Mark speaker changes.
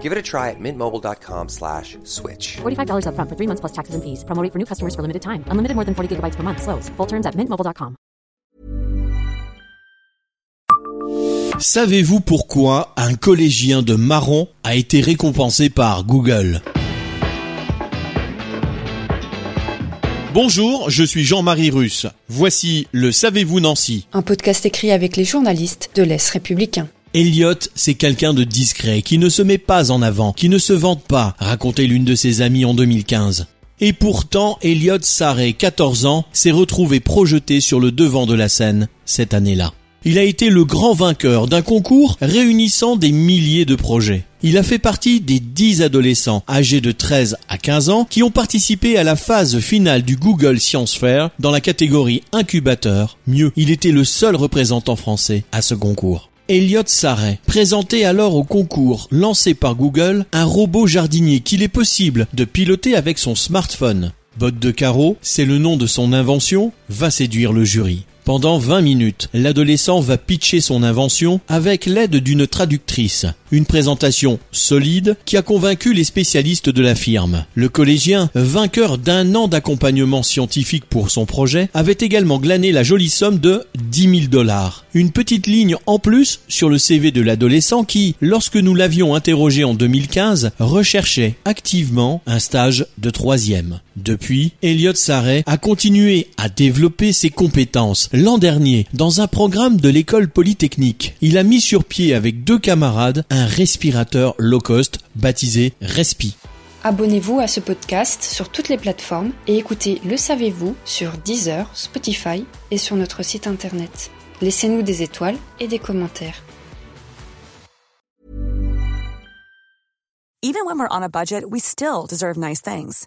Speaker 1: Give it a try at mintmobile.com slash switch.
Speaker 2: $45 upfront for three months plus taxes and fees. Promo rate for new customers for limited time. Unlimited more than 40 gigabytes per month. Slows. Full terms at mintmobile.com.
Speaker 3: Savez-vous pourquoi un collégien de Marron a été récompensé par Google? Bonjour, je suis Jean-Marie Russe. Voici le Savez-vous Nancy
Speaker 4: Un podcast écrit avec les journalistes de l'Est républicain.
Speaker 3: Elliot, c'est quelqu'un de discret, qui ne se met pas en avant, qui ne se vante pas, racontait l'une de ses amies en 2015. Et pourtant, Elliot Sarré, 14 ans, s'est retrouvé projeté sur le devant de la scène cette année-là. Il a été le grand vainqueur d'un concours réunissant des milliers de projets. Il a fait partie des 10 adolescents âgés de 13 à 15 ans qui ont participé à la phase finale du Google Science Fair dans la catégorie incubateur. Mieux, il était le seul représentant français à ce concours. Elliot Sarret présentait alors au concours lancé par Google un robot jardinier qu'il est possible de piloter avec son smartphone. Botte de carreau, c'est le nom de son invention, va séduire le jury. Pendant 20 minutes, l'adolescent va pitcher son invention avec l'aide d'une traductrice. Une présentation solide qui a convaincu les spécialistes de la firme. Le collégien, vainqueur d'un an d'accompagnement scientifique pour son projet, avait également glané la jolie somme de 10 000 dollars. Une petite ligne en plus sur le CV de l'adolescent qui, lorsque nous l'avions interrogé en 2015, recherchait activement un stage de troisième. Depuis, Elliot Sarret a continué à développer ses compétences. L'an dernier, dans un programme de l'école polytechnique, il a mis sur pied avec deux camarades un respirateur low cost baptisé Respi.
Speaker 4: Abonnez-vous à ce podcast sur toutes les plateformes et écoutez Le Savez-vous sur Deezer, Spotify et sur notre site internet. Laissez-nous des étoiles et des commentaires.
Speaker 5: Even when we're on a budget, we still deserve nice things.